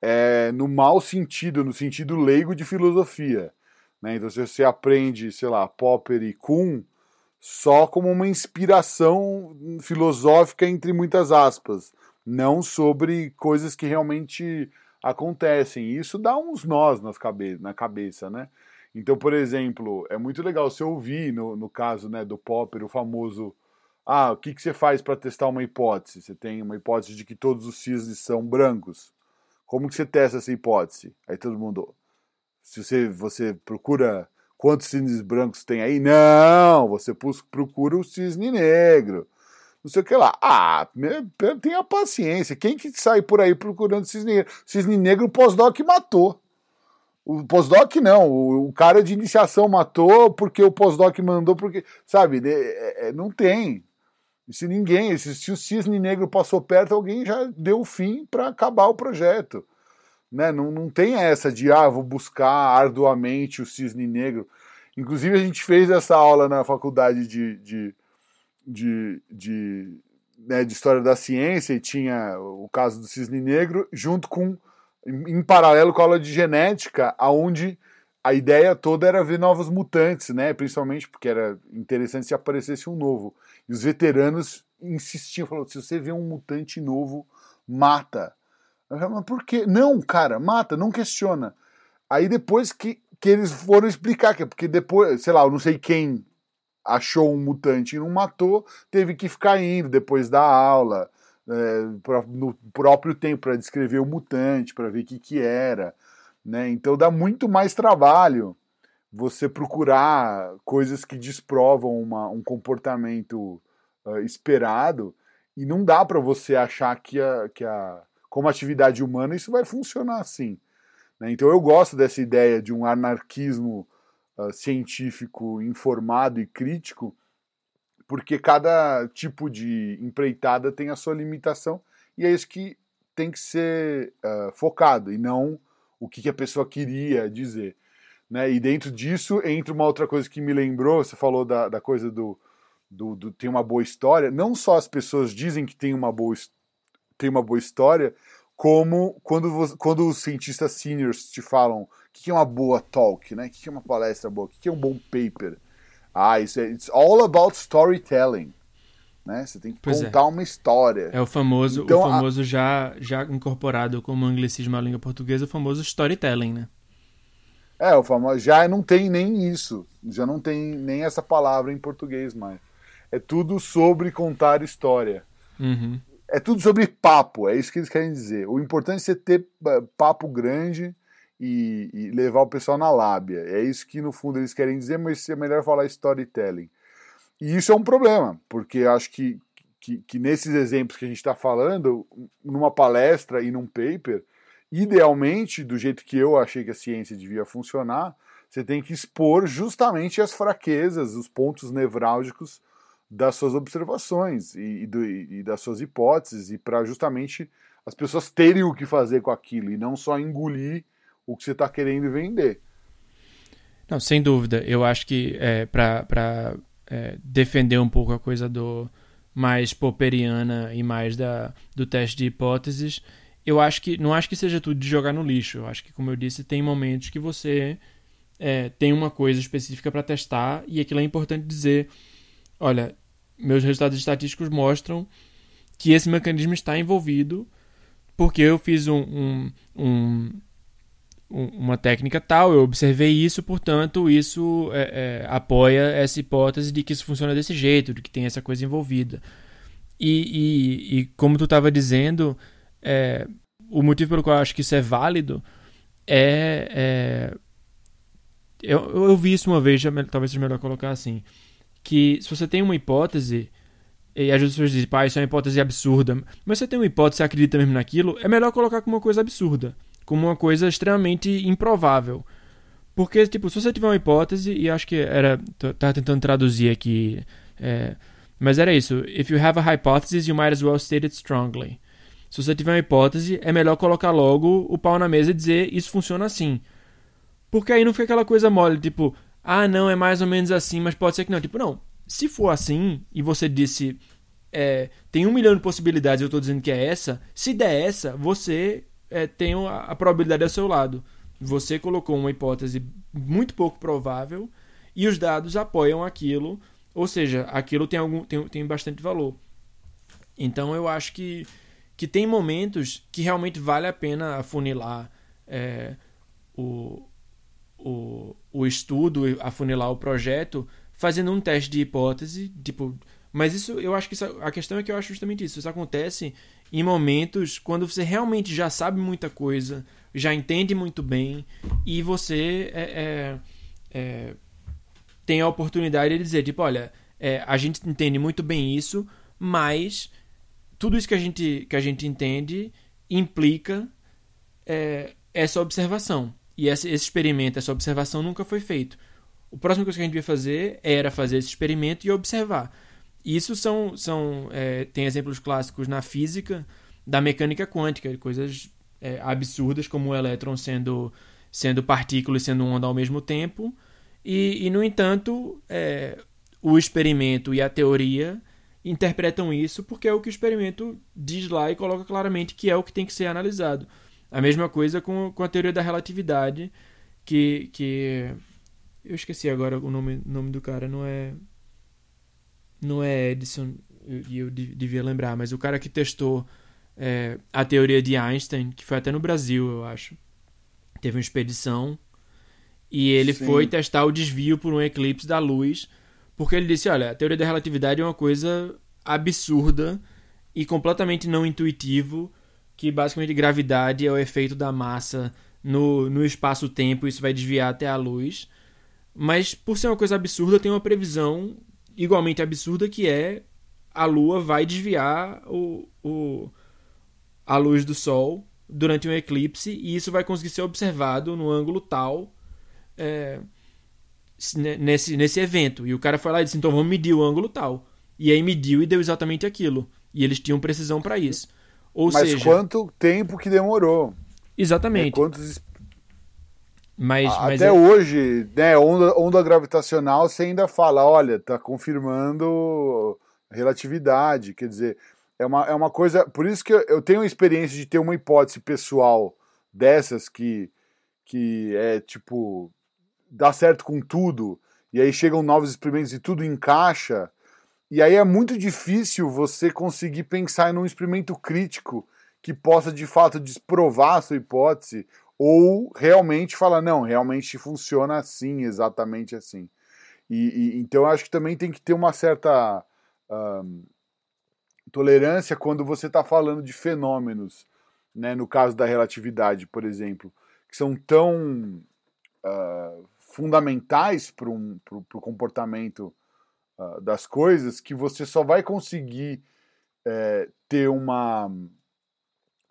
é no mau sentido, no sentido leigo de filosofia. Né? Então, se você aprende, sei lá, Popper e Kuhn só como uma inspiração filosófica, entre muitas aspas, não sobre coisas que realmente acontecem. Isso dá uns nós nas cabe na cabeça, né? Então, por exemplo, é muito legal você ouvir, no, no caso né, do Popper, o famoso ah, o que, que você faz para testar uma hipótese? Você tem uma hipótese de que todos os cisnes são brancos. Como que você testa essa hipótese? Aí todo mundo, se você, você procura quantos cisnes brancos tem aí, não, você procura o cisne negro. Não sei o que lá. Ah, tenha paciência. Quem que sai por aí procurando cisne negro? Cisne negro o pós-doc matou. O pós-doc não, o, o, cara de iniciação matou porque o pós-doc mandou, porque, sabe, é, é, não tem. Se ninguém, se, se o cisne negro passou perto, alguém já deu o fim para acabar o projeto. Né? Não, não tem essa de, ah, vou buscar arduamente o cisne negro. Inclusive, a gente fez essa aula na faculdade de, de, de, de, né, de História da Ciência e tinha o caso do cisne negro, junto com em paralelo com a aula de genética, aonde a ideia toda era ver novos mutantes, né? Principalmente porque era interessante se aparecesse um novo. E os veteranos insistiam, falaram: se você vê um mutante novo, mata. Eu falei, mas por quê? Não, cara, mata, não questiona. Aí depois que, que eles foram explicar, que é porque depois, sei lá, eu não sei quem achou um mutante e não matou, teve que ficar indo depois da aula é, no próprio tempo para descrever o mutante, para ver o que, que era. Né? Então dá muito mais trabalho você procurar coisas que desprovam uma, um comportamento uh, esperado e não dá para você achar que, a, que a, como atividade humana isso vai funcionar assim. Né? Então eu gosto dessa ideia de um anarquismo uh, científico informado e crítico porque cada tipo de empreitada tem a sua limitação e é isso que tem que ser uh, focado e não o que, que, a pessoa queria dizer. Né? E dentro disso entra uma outra coisa que me lembrou, você falou da, da coisa do, do, do, tem uma boa história, não só as pessoas dizem que tem uma boa, tem uma boa história, como quando, quando os cientistas seniors te falam o que é uma boa talk, né? o que é uma palestra boa, o que é um bom paper. Ah, isso é it's all about storytelling. Né? Você tem que pois é. contar é. uma história. É o famoso, então, o famoso a... já, já incorporado como anglicismo à língua portuguesa, o famoso storytelling, né? É, o famoso já não tem nem isso, já não tem nem essa palavra em português mais. É tudo sobre contar história. Uhum. É tudo sobre papo, é isso que eles querem dizer. O importante é você ter eh, papo grande e, e, levar o pessoal na lábia. É isso que no fundo eles querem dizer, mas é melhor falar storytelling. E isso é um problema, porque acho que, que, que nesses exemplos que a gente está falando, numa palestra e num paper, idealmente, do jeito que eu achei que a ciência devia funcionar, você tem que expor justamente as fraquezas, os pontos nevrálgicos das suas observações e, e, do, e das suas hipóteses, e para justamente as pessoas terem o que fazer com aquilo e não só engolir o que você está querendo vender. Não, sem dúvida. Eu acho que é, para é, defender um pouco a coisa do mais popperiana e mais da, do teste de hipóteses, eu acho que não acho que seja tudo de jogar no lixo. Eu acho que, como eu disse, tem momentos que você é, tem uma coisa específica para testar e aquilo é importante dizer. Olha, meus resultados estatísticos mostram que esse mecanismo está envolvido porque eu fiz um, um, um uma técnica tal, eu observei isso, portanto, isso é, é, apoia essa hipótese de que isso funciona desse jeito, de que tem essa coisa envolvida. E, e, e como tu estava dizendo, é, o motivo pelo qual eu acho que isso é válido é. é eu, eu vi isso uma vez, já, talvez seja melhor colocar assim: que se você tem uma hipótese, e as pessoas dizem, pá, isso é uma hipótese absurda, mas se você tem uma hipótese e acredita mesmo naquilo, é melhor colocar como uma coisa absurda como uma coisa extremamente improvável. Porque, tipo, se você tiver uma hipótese, e acho que era. Tava tentando traduzir aqui. É, mas era isso. If you have a hypothesis, you might as well state it strongly. Se você tiver uma hipótese, é melhor colocar logo o pau na mesa e dizer isso funciona assim. Porque aí não fica aquela coisa mole, tipo, ah, não, é mais ou menos assim, mas pode ser que não. Tipo, não. Se for assim, e você disse, é, tem um milhão de possibilidades eu estou dizendo que é essa, se der essa, você é, a, a probabilidade ao seu lado. Você colocou uma hipótese muito pouco provável e os dados apoiam aquilo, ou seja, aquilo tem, algum, tem, tem bastante valor. Então eu acho que, que tem momentos que realmente vale a pena afunilar é, o, o, o estudo, afunilar o projeto, fazendo um teste de hipótese, tipo. Mas isso, eu acho que isso, a questão é que eu acho justamente isso. Isso acontece em momentos quando você realmente já sabe muita coisa, já entende muito bem e você é, é, é, tem a oportunidade de dizer, tipo, olha, é, a gente entende muito bem isso, mas tudo isso que a gente, que a gente entende implica é, essa observação. e esse, esse experimento, essa observação nunca foi feito. O próximo coisa que a gente devia fazer era fazer esse experimento e observar. Isso são, são é, tem exemplos clássicos na física da mecânica quântica, coisas é, absurdas como o elétron sendo, sendo partícula e sendo onda ao mesmo tempo. E, e no entanto, é, o experimento e a teoria interpretam isso porque é o que o experimento diz lá e coloca claramente que é o que tem que ser analisado. A mesma coisa com, com a teoria da relatividade, que, que eu esqueci agora o nome, nome do cara, não é não é Edison, e eu, eu, devia lembrar, mas o cara que testou é, a teoria de Einstein, que foi até no Brasil, eu acho. Teve uma expedição e ele Sim. foi testar o desvio por um eclipse da luz, porque ele disse: olha, a teoria da relatividade é uma coisa absurda e completamente não intuitivo, que basicamente gravidade é o efeito da massa no, no espaço-tempo, isso vai desviar até a luz. Mas por ser uma coisa absurda, tem uma previsão igualmente absurda que é a Lua vai desviar o, o, a luz do Sol durante um eclipse e isso vai conseguir ser observado no ângulo tal é, nesse, nesse evento. E o cara foi lá e disse: então vamos medir o ângulo tal. E aí mediu e deu exatamente aquilo. E eles tinham precisão para isso. Ou Mas seja, quanto tempo que demorou? Exatamente. É, quantos mas, mas Até é... hoje, né, onda, onda gravitacional, você ainda fala, olha, tá confirmando relatividade, quer dizer, é uma, é uma coisa. Por isso que eu, eu tenho a experiência de ter uma hipótese pessoal dessas que, que é tipo, dá certo com tudo, e aí chegam novos experimentos e tudo encaixa, e aí é muito difícil você conseguir pensar em um experimento crítico que possa de fato desprovar a sua hipótese ou realmente falar, não, realmente funciona assim, exatamente assim. E, e então acho que também tem que ter uma certa um, tolerância quando você está falando de fenômenos, né, no caso da relatividade, por exemplo, que são tão uh, fundamentais para um, o comportamento uh, das coisas que você só vai conseguir é, ter uma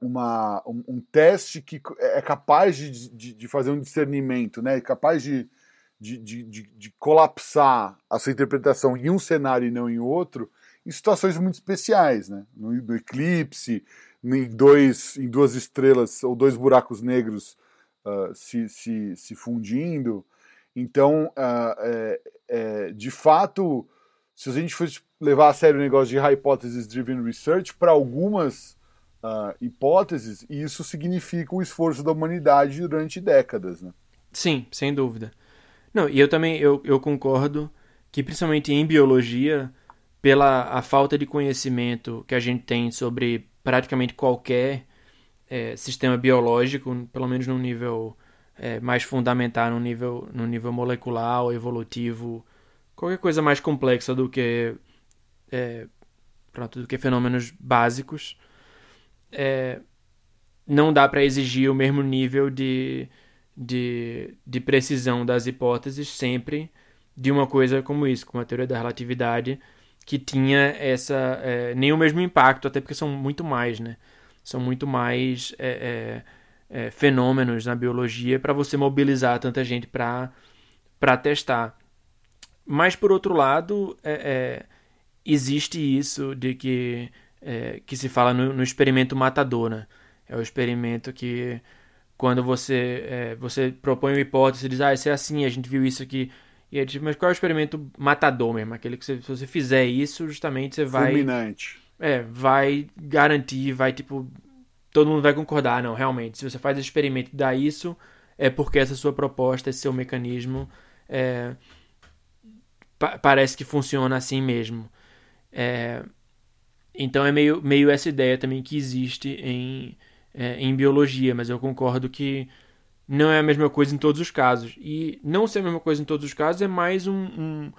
uma, um, um, teste que é capaz de, de, de, fazer um discernimento, né? É capaz de, de, de, de, colapsar a sua interpretação em um cenário e não em outro, em situações muito especiais, né? No, no eclipse, em, dois, em duas estrelas ou dois buracos negros uh, se, se, se fundindo. Então, uh, é, é, de fato, se a gente fosse levar a sério o negócio de hypothesis driven research, para algumas uh, hipóteses, e isso significa o esforço da humanidade durante décadas. Né? Sim, sem dúvida. Não, e eu também eu, eu concordo que, principalmente em biologia, pela a falta de conhecimento que a gente tem sobre praticamente qualquer é, sistema biológico, pelo menos no nível é, mais fundamental, no nível, no nível molecular ou evolutivo, qualquer coisa mais complexa do que é, pronto, do que fenômenos básicos, é, não dá para exigir o mesmo nível de, de, de precisão das hipóteses sempre de uma coisa como isso, como a teoria da relatividade, que tinha essa é, nem o mesmo impacto, até porque são muito mais, né? São muito mais é, é, é fenômenos na biologia para você mobilizar tanta gente para para testar. Mas por outro lado, é, é, existe isso de que é, que se fala no, no, experimento matador, né? É o experimento que quando você é, você propõe uma hipótese, diz, ah, isso é assim, a gente viu isso aqui. E é tipo, mas qual é o experimento matador mesmo? Aquele que você, se você fizer isso, justamente você vai. Fulminante. É, vai garantir, vai tipo. Todo mundo vai concordar, não, realmente. Se você faz esse experimento e dá isso, é porque essa sua proposta, esse seu mecanismo, é, pa parece que funciona assim mesmo. É, então é meio, meio essa ideia também que existe em, é, em biologia, mas eu concordo que não é a mesma coisa em todos os casos. E não ser a mesma coisa em todos os casos é mais um, um,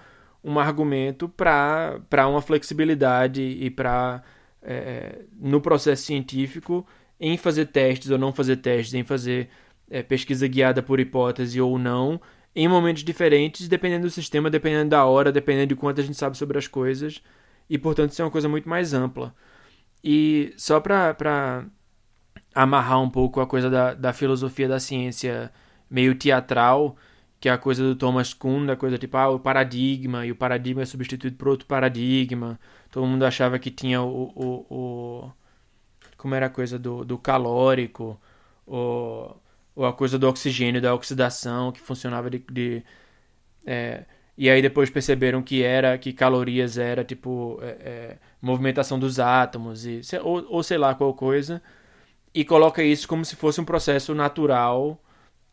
um argumento para uma flexibilidade e para, é, no processo científico, em fazer testes ou não fazer testes, em fazer é, pesquisa guiada por hipótese ou não, em momentos diferentes, dependendo do sistema, dependendo da hora, dependendo de quanto a gente sabe sobre as coisas e, portanto, isso é uma coisa muito mais ampla. E só para amarrar um pouco a coisa da, da filosofia da ciência meio teatral, que é a coisa do Thomas Kuhn, da coisa tipo, ah, o paradigma, e o paradigma é substituído por outro paradigma. Todo mundo achava que tinha o. o, o como era a coisa do, do calórico, ou, ou a coisa do oxigênio, da oxidação, que funcionava de. de é, e aí depois perceberam que era que calorias era tipo é, é, movimentação dos átomos e ou, ou sei lá qual coisa e coloca isso como se fosse um processo natural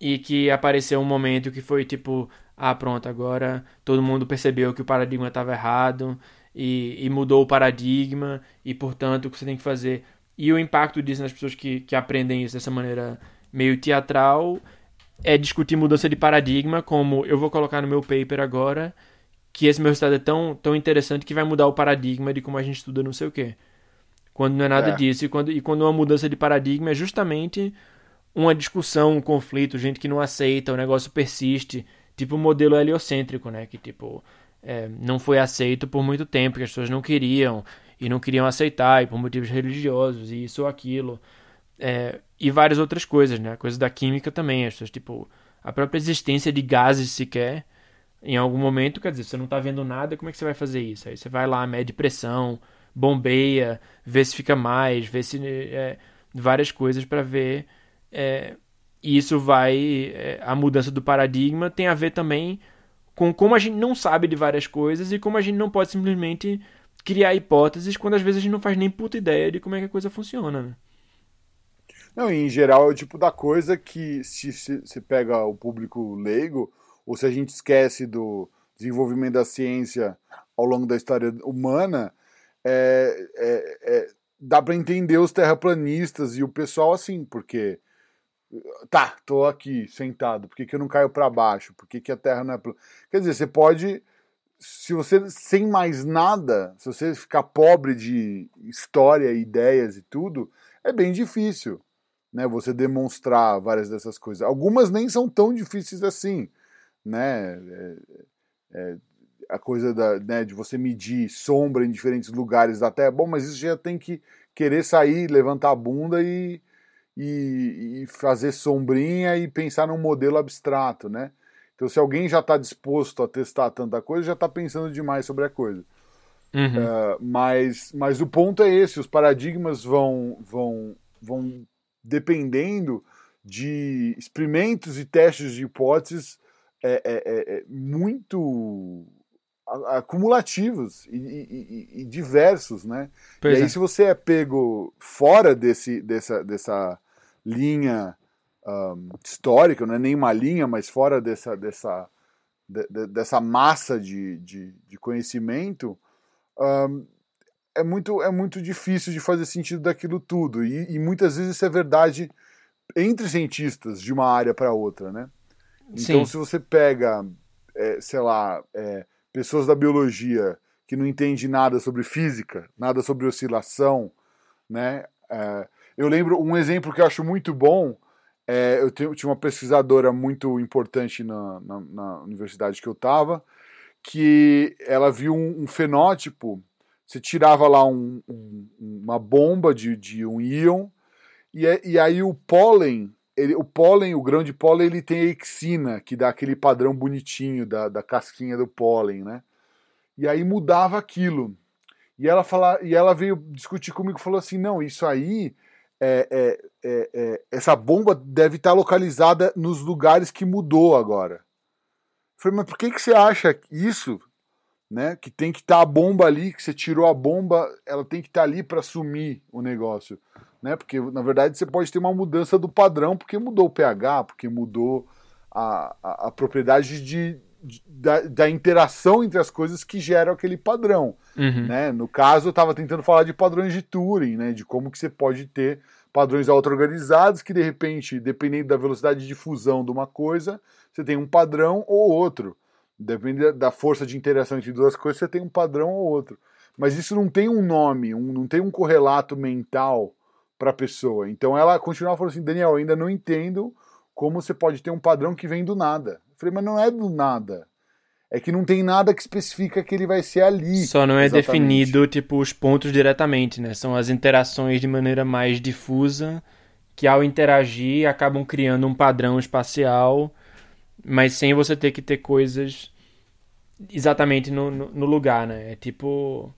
e que apareceu um momento que foi tipo, ah, pronto, agora todo mundo percebeu que o paradigma estava errado e, e, mudou o paradigma e, portanto, o que você tem que fazer. E o impacto disso nas pessoas que, que aprendem isso dessa maneira meio teatral é discutir mudança de paradigma, como eu vou colocar no meu paper agora, que esse meu resultado é tão, tão interessante que vai mudar o paradigma de como a gente estuda não sei o quê. Quando não é nada é. disso. E quando, e quando uma mudança de paradigma é justamente uma discussão, um conflito, gente que não aceita, o negócio persiste. Tipo o modelo heliocêntrico, né? Que tipo, é, não foi aceito por muito tempo, que as pessoas não queriam e não queriam aceitar, e por motivos religiosos, e isso ou aquilo. É, e várias outras coisas, né? A coisa da química também, as pessoas, tipo, a própria existência de gases sequer, em algum momento, quer dizer, você não está vendo nada, como é que você vai fazer isso? Aí você vai lá, mede pressão, bombeia, vê se fica mais, vê se. É, várias coisas para ver é, e isso vai. É, a mudança do paradigma tem a ver também com como a gente não sabe de várias coisas e como a gente não pode simplesmente criar hipóteses quando às vezes a gente não faz nem puta ideia de como é que a coisa funciona. Né? Não, em geral é o tipo da coisa que se se pega o público leigo, ou se a gente esquece do desenvolvimento da ciência ao longo da história humana, é, é, é, dá para entender os terraplanistas e o pessoal assim, porque tá, tô aqui sentado, por que, que eu não caio para baixo? Por que, que a Terra não é plana? Quer dizer, você pode, se você sem mais nada, se você ficar pobre de história, ideias e tudo, é bem difícil, né? Você demonstrar várias dessas coisas. Algumas nem são tão difíceis assim, né? É, é, a coisa da, né, de você medir sombra em diferentes lugares da Terra, bom, mas isso já tem que querer sair, levantar a bunda e e, e fazer sombrinha e pensar num modelo abstrato, né? Então, se alguém já está disposto a testar tanta coisa, já está pensando demais sobre a coisa. Uhum. Uh, mas, mas o ponto é esse: os paradigmas vão, vão, vão dependendo de experimentos e testes de hipóteses é, é, é, é muito acumulativos e, e, e, diversos, né? Pois e aí, é. se você é pego fora desse, dessa, dessa linha um, histórica, não é nem uma linha, mas fora dessa, dessa, de, de, dessa massa de, de, de conhecimento, um, é, muito, é muito difícil de fazer sentido daquilo tudo. E, e muitas vezes isso é verdade entre cientistas de uma área para outra, né? Então, Sim. se você pega, é, sei lá, é, pessoas da biologia que não entendem nada sobre física, nada sobre oscilação, né? É, eu lembro um exemplo que eu acho muito bom. É, eu, tenho, tinha uma pesquisadora muito importante na, na, na universidade que eu estava, que ela viu um, um, fenótipo. Você tirava lá um, um, uma bomba de, de um íon, e, é, e aí o pólen, ele, o pólen, o grão de pólen, ele tem a exina, que dá aquele padrão bonitinho da, da casquinha do pólen, né? E aí mudava aquilo. E ela, fala, e ela veio discutir comigo e falou assim: não, isso aí é, é, é, é, essa bomba deve estar localizada nos lugares que mudou agora. Eu falei, mas por que, que você acha isso? Né? Que tem que estar a bomba ali, que você tirou a bomba, ela tem que estar ali para sumir o negócio. Né? Porque, na verdade, você pode ter uma mudança do padrão, porque mudou o pH, porque mudou a, a, a propriedade de, da, da, interação entre as coisas que geram aquele padrão. Uhum. Né? No caso, eu estava tentando falar de padrões de Turing, né? de como que você pode ter padrões auto-organizados que, de repente, dependendo da velocidade de fusão de uma coisa, você tem um padrão ou outro. Dependendo da força de interação entre duas coisas, você tem um padrão ou outro. Mas isso não tem um nome, um, não tem um correlato mental para a pessoa. Então ela continuava falando assim, Daniel, eu ainda não entendo como você pode ter um padrão que vem do nada. Falei, mas não é do nada. É que não tem nada que especifica que ele vai ser ali. Só não é exatamente. definido, tipo, os pontos diretamente, né? São as interações de maneira mais difusa que ao interagir acabam criando um padrão espacial, mas sem você ter que ter coisas exatamente no, no, no lugar, né? É tipo.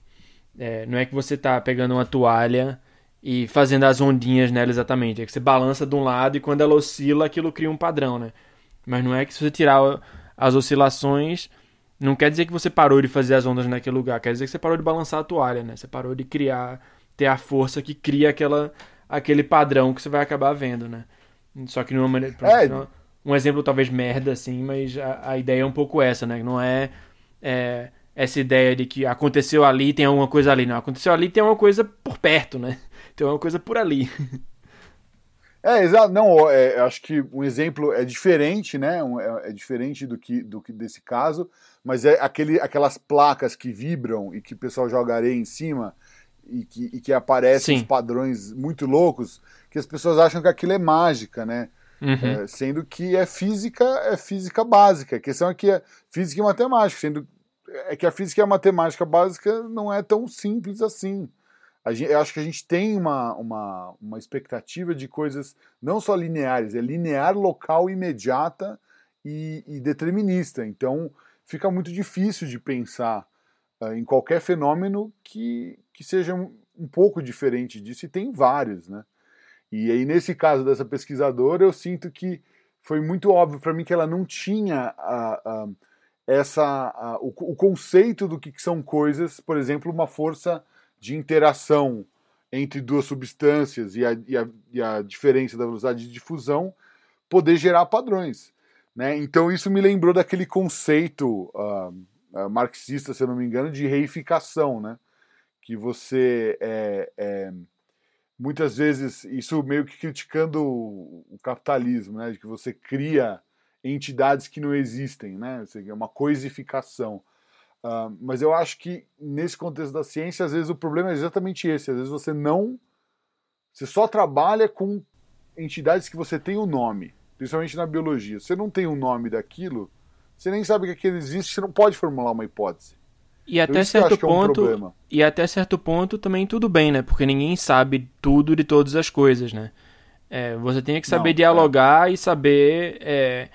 É, não é que você tá pegando uma toalha e fazendo as ondinhas nela exatamente. É que você balança de um lado e quando ela oscila, aquilo cria um padrão, né? Mas não é que se você tirar as oscilações, não quer dizer que você parou de fazer as ondas naquele lugar. Quer dizer que você parou de balançar a toalha, né? Você parou de criar, ter a força que cria aquela, aquele padrão que você vai acabar vendo, né? Só que numa maneira. É. Um exemplo talvez merda, assim, mas a, a ideia é um pouco essa, né? Não é, é essa ideia de que aconteceu ali tem alguma coisa ali. Não, aconteceu ali tem uma coisa por perto, né? Tem uma coisa por ali. É, exato. Não, é, acho que um exemplo é diferente, né? É, é, diferente do que, do que desse caso, mas é aquele, aquelas placas que vibram e que o pessoal joga areia em cima e que, e que aparecem Sim. os padrões muito loucos, que as pessoas acham que aquilo é mágica, né? Uhum. É, sendo que é física, é física básica. A questão é que é física e matemática, sendo é que a física e a matemática básica não é tão simples assim. Gente, eu acho que a gente tem uma, uma, uma expectativa de coisas não só lineares, é linear, local, imediata e, e determinista. Então fica muito difícil de pensar uh, em qualquer fenômeno que, que seja um, um, pouco diferente disso, e tem vários. Né? E aí, nesse caso dessa pesquisadora, eu sinto que foi muito óbvio para mim que ela não tinha uh, uh, essa, o, o conceito do que, que são coisas, por exemplo, uma força de interação entre duas substâncias e a, e a, e a diferença da velocidade de difusão poder gerar padrões. Né? Então isso me lembrou daquele conceito uh, marxista, se eu não me engano, de reificação, né? que você é, é, muitas vezes isso meio que criticando o, capitalismo, né? de que você cria entidades que não existem, né? é uma coisificação. Uh, mas eu acho que nesse contexto da ciência, às vezes o problema é exatamente esse. Às vezes você não. Você só trabalha com entidades que você tem o um nome, principalmente na biologia. Você não tem o um nome daquilo, você nem sabe que aquilo existe, você não pode formular uma hipótese. E até certo ponto, é um e até certo ponto também tudo bem, né? Porque ninguém sabe tudo de todas as coisas, né? É, você tem que saber não, dialogar é. e saber é,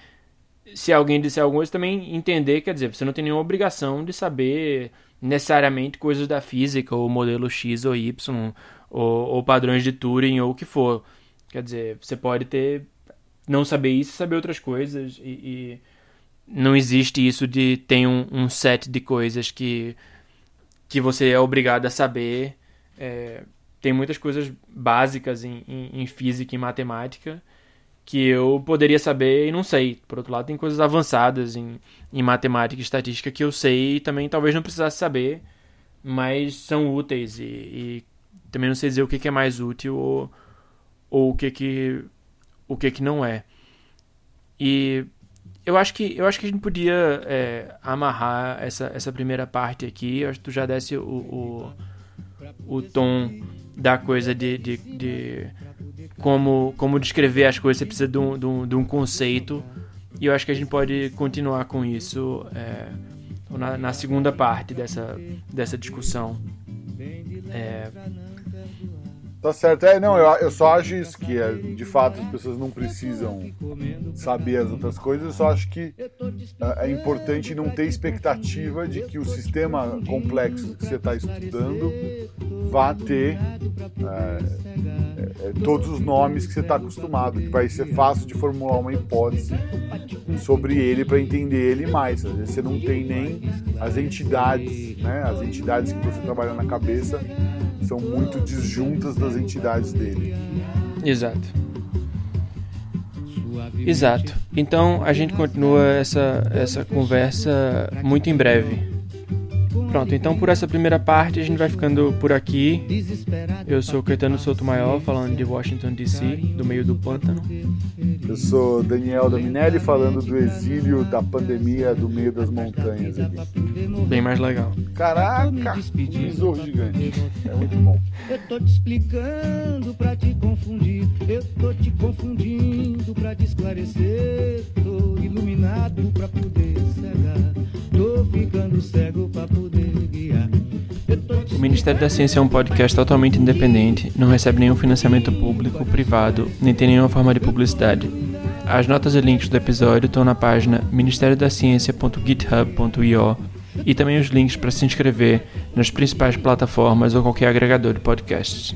se alguém disser alguma coisa, também entender, quer dizer, você não tem nenhuma obrigação de saber necessariamente coisas da física, ou modelo X ou Y, ou, ou padrões de Turing, ou o que for. Quer dizer, você pode ter não saber isso e saber outras coisas, e, e não existe isso de ter um, um, set de coisas que, que você é obrigado a saber. É, tem muitas coisas básicas em, em, em física e matemática que eu poderia saber e não sei. Por outro lado, tem coisas avançadas em, em matemática e estatística que eu sei e também talvez não precisasse saber, mas são úteis e, e também não sei dizer o que, que é mais útil ou, ou o que que o que que não é. E eu acho que eu acho que a gente podia é, amarrar essa, essa primeira parte aqui. Eu acho que tu já desse o, o, o tom da coisa de, de, de como, como descrever as coisas, você precisa de um, de, um, de um conceito. E eu acho que a gente pode continuar com isso é, na, na, segunda parte dessa, dessa discussão. É, Tá certo. É, não, eu, eu só acho isso, que é, de fato as pessoas não precisam saber as outras coisas, eu só acho que é, é importante não ter expectativa de que o sistema complexo que você está estudando vá ter é, é, é, todos os nomes que você está acostumado, que vai ser fácil de formular uma hipótese sobre ele para entender ele mais. Às vezes você não tem nem as entidades, né, as entidades que você trabalha na cabeça são muito disjuntas das entidades dele. Exato. Exato. Então a gente continua essa, essa conversa muito em breve. Pronto, então por essa primeira parte a gente vai ficando por aqui. Eu sou Caetano Maior falando de Washington DC, do meio do pântano. Eu sou Daniel Dominelli, falando do exílio da pandemia do meio das montanhas aqui. Bem mais legal. Caraca, besouro gigante. É muito bom. Eu tô te explicando pra te confundir. Eu tô te confundindo pra te esclarecer. Tô iluminado pra poder cegar. Tô ficando cego pra poder. Ministério da Ciência é um podcast totalmente independente, não recebe nenhum financiamento público, privado, nem tem nenhuma forma de publicidade. As notas e links do episódio estão na página ministeriodaciencia.github.io e também os links para se inscrever nas principais plataformas ou qualquer agregador de podcasts.